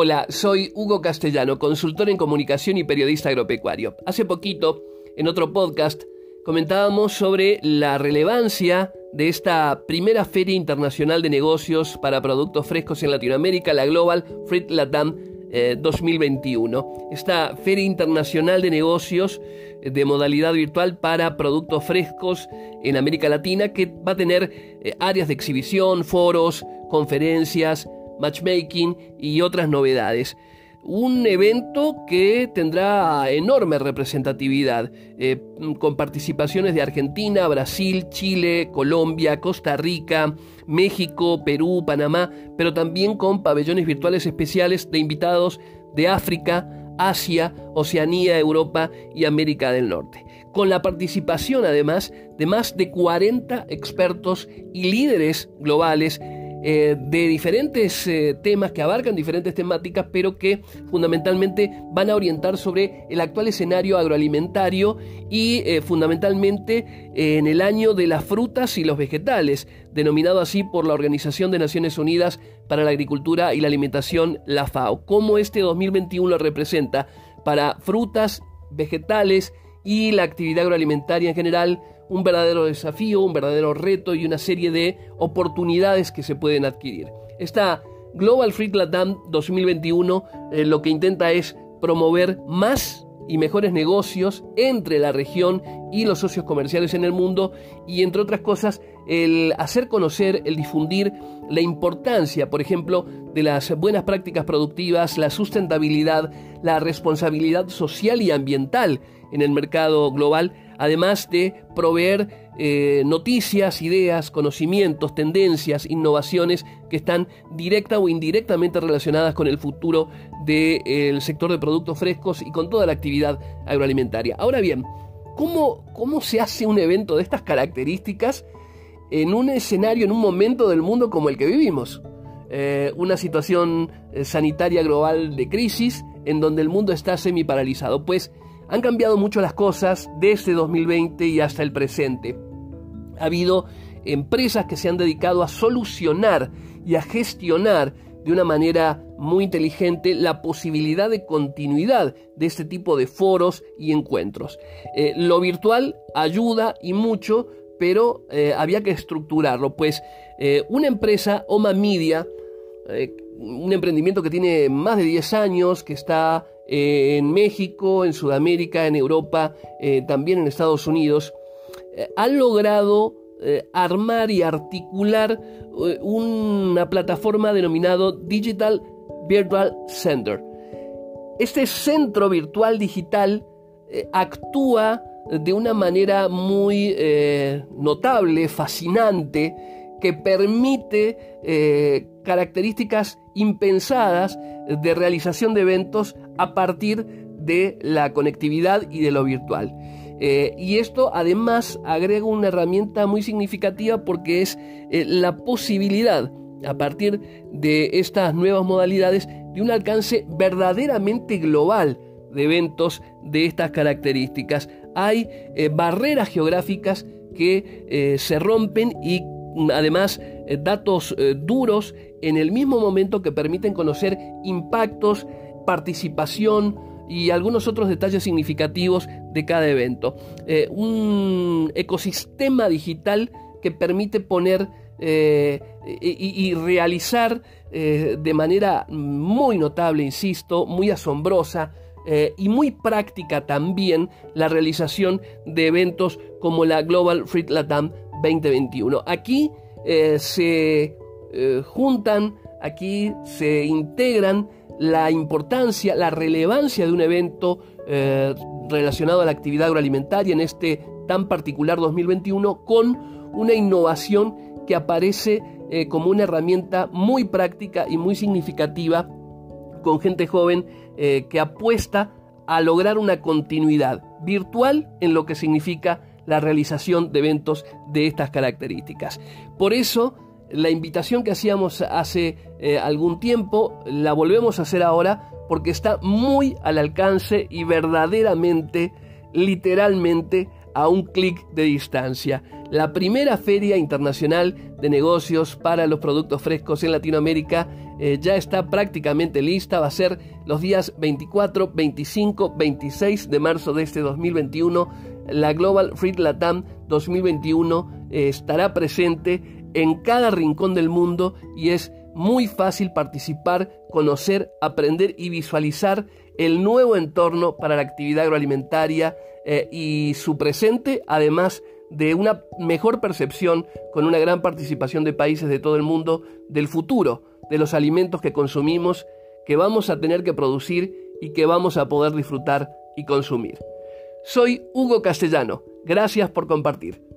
Hola, soy Hugo Castellano, consultor en comunicación y periodista agropecuario. Hace poquito, en otro podcast, comentábamos sobre la relevancia de esta primera feria internacional de negocios para productos frescos en Latinoamérica, la Global Fruit Latam 2021. Eh, esta feria internacional de negocios eh, de modalidad virtual para productos frescos en América Latina que va a tener eh, áreas de exhibición, foros, conferencias, matchmaking y otras novedades. Un evento que tendrá enorme representatividad, eh, con participaciones de Argentina, Brasil, Chile, Colombia, Costa Rica, México, Perú, Panamá, pero también con pabellones virtuales especiales de invitados de África, Asia, Oceanía, Europa y América del Norte, con la participación además de más de 40 expertos y líderes globales eh, de diferentes eh, temas que abarcan diferentes temáticas, pero que fundamentalmente van a orientar sobre el actual escenario agroalimentario y eh, fundamentalmente en el año de las frutas y los vegetales, denominado así por la Organización de Naciones Unidas para la Agricultura y la Alimentación, la FAO. ¿Cómo este 2021 representa para frutas, vegetales y la actividad agroalimentaria en general? Un verdadero desafío, un verdadero reto y una serie de oportunidades que se pueden adquirir. Esta Global Fruit Latam 2021 eh, lo que intenta es promover más y mejores negocios entre la región y los socios comerciales en el mundo y entre otras cosas el hacer conocer, el difundir la importancia, por ejemplo, de las buenas prácticas productivas, la sustentabilidad, la responsabilidad social y ambiental en el mercado global además de proveer eh, noticias, ideas, conocimientos, tendencias, innovaciones que están directa o indirectamente relacionadas con el futuro del sector de productos frescos y con toda la actividad agroalimentaria. Ahora bien, ¿cómo, cómo se hace un evento de estas características en un escenario, en un momento del mundo como el que vivimos? Eh, una situación eh, sanitaria global de crisis en donde el mundo está semi paralizado. Pues han cambiado mucho las cosas desde 2020 y hasta el presente. Ha habido empresas que se han dedicado a solucionar y a gestionar de una manera muy inteligente la posibilidad de continuidad de este tipo de foros y encuentros. Eh, lo virtual ayuda y mucho, pero eh, había que estructurarlo, pues eh, una empresa, Oma Media, un emprendimiento que tiene más de 10 años, que está eh, en México, en Sudamérica, en Europa, eh, también en Estados Unidos, eh, han logrado armar y articular una plataforma denominado Digital Virtual Center. Este centro virtual digital actúa de una manera muy notable, fascinante, que permite características impensadas de realización de eventos a partir de la conectividad y de lo virtual. Eh, y esto además agrega una herramienta muy significativa porque es eh, la posibilidad, a partir de estas nuevas modalidades, de un alcance verdaderamente global de eventos de estas características. Hay eh, barreras geográficas que se rompen y además datos duros en el mismo momento que permiten conocer impactos participación y algunos otros detalles significativos de cada evento. Eh, un ecosistema digital que permite poner eh, y, realizar eh, de manera muy notable, insisto, muy asombrosa, y muy práctica también la realización de eventos como la Global Free Latam 2021. Aquí se juntan, aquí se integran la importancia, la relevancia de un evento eh, relacionado a la actividad agroalimentaria en este tan particular 2021 con una innovación que aparece eh, como una herramienta muy práctica y muy significativa con gente joven eh, que apuesta a lograr una continuidad virtual en lo que significa la realización de eventos de estas características. Por eso, la invitación que hacíamos hace eh, algún tiempo la volvemos a hacer ahora porque está muy al alcance y verdaderamente, literalmente a un clic de distancia. La primera feria internacional de negocios para los productos frescos en Latinoamérica eh, ya está prácticamente lista. Va a ser los días 24, 25, 26 de marzo de este 2021. La Global Fruit Latam 2021 eh, estará presente en cada rincón del mundo y es muy fácil participar, conocer, aprender y visualizar el nuevo entorno para la actividad agroalimentaria eh, y su presente, además de una mejor percepción con una gran participación de países de todo el mundo del futuro de los alimentos que consumimos, que vamos a tener que producir y que vamos a poder disfrutar y consumir. Soy Hugo Castellano, gracias por compartir.